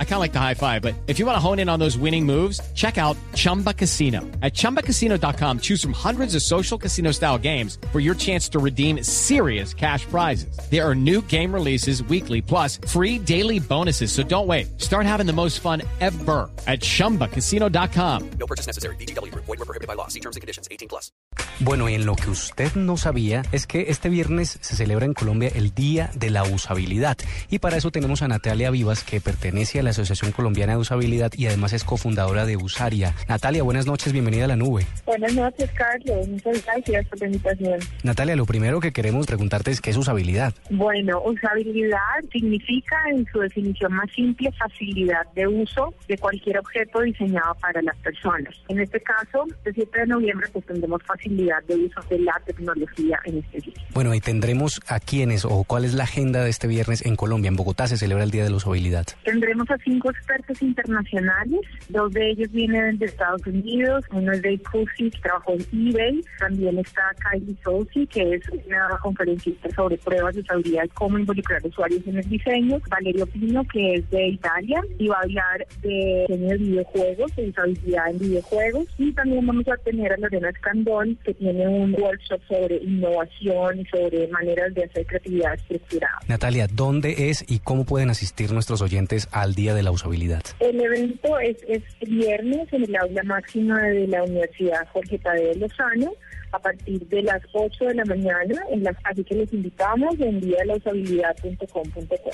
I kind of like the high five, but if you want to hone in on those winning moves, check out Chumba Casino. At ChumbaCasino.com, choose from hundreds of social casino style games for your chance to redeem serious cash prizes. There are new game releases weekly, plus free daily bonuses. So don't wait. Start having the most fun ever at ChumbaCasino.com. No purchase necessary. BGW. Void were prohibited by law. See terms and conditions. 18 plus. Bueno, y en lo que usted no sabía es que este viernes se celebra en Colombia el Día de la Usabilidad. Y para eso tenemos a Natalia Vivas, que pertenece a la Asociación Colombiana de Usabilidad y además es cofundadora de Usaria. Natalia, buenas noches, bienvenida a la nube. Buenas noches, Carlos. Muchas gracias por la invitación. Natalia, lo primero que queremos preguntarte es qué es usabilidad. Bueno, usabilidad significa en su definición más simple facilidad de uso de cualquier objeto diseñado para las personas. En este caso, el 7 de noviembre, pues tendremos facilidad de uso de la tecnología en este día. Bueno, y tendremos a quiénes o cuál es la agenda de este viernes en Colombia. En Bogotá se celebra el Día de la Usabilidad. Tendremos a cinco expertos internacionales, dos de ellos vienen de Estados Unidos, uno es de Cusi, que trabajó en eBay, también está Kylie Sousi, que es una conferencista sobre pruebas de usabilidad y cómo involucrar usuarios en el diseño, Valerio Pino, que es de Italia, y va a hablar de diseño de videojuegos, de usabilidad en videojuegos, y también vamos a tener a Lorena Escandón, que tiene un workshop sobre innovación y sobre maneras de hacer creatividad estructurada. Natalia, ¿dónde es y cómo pueden asistir nuestros oyentes al De la Usabilidad? El evento es, es viernes en el aula máxima de la Universidad Jorge Tadeo Lozano a partir de las 8 de la mañana, en las, así que les invitamos en día de la usabilidad.com.co.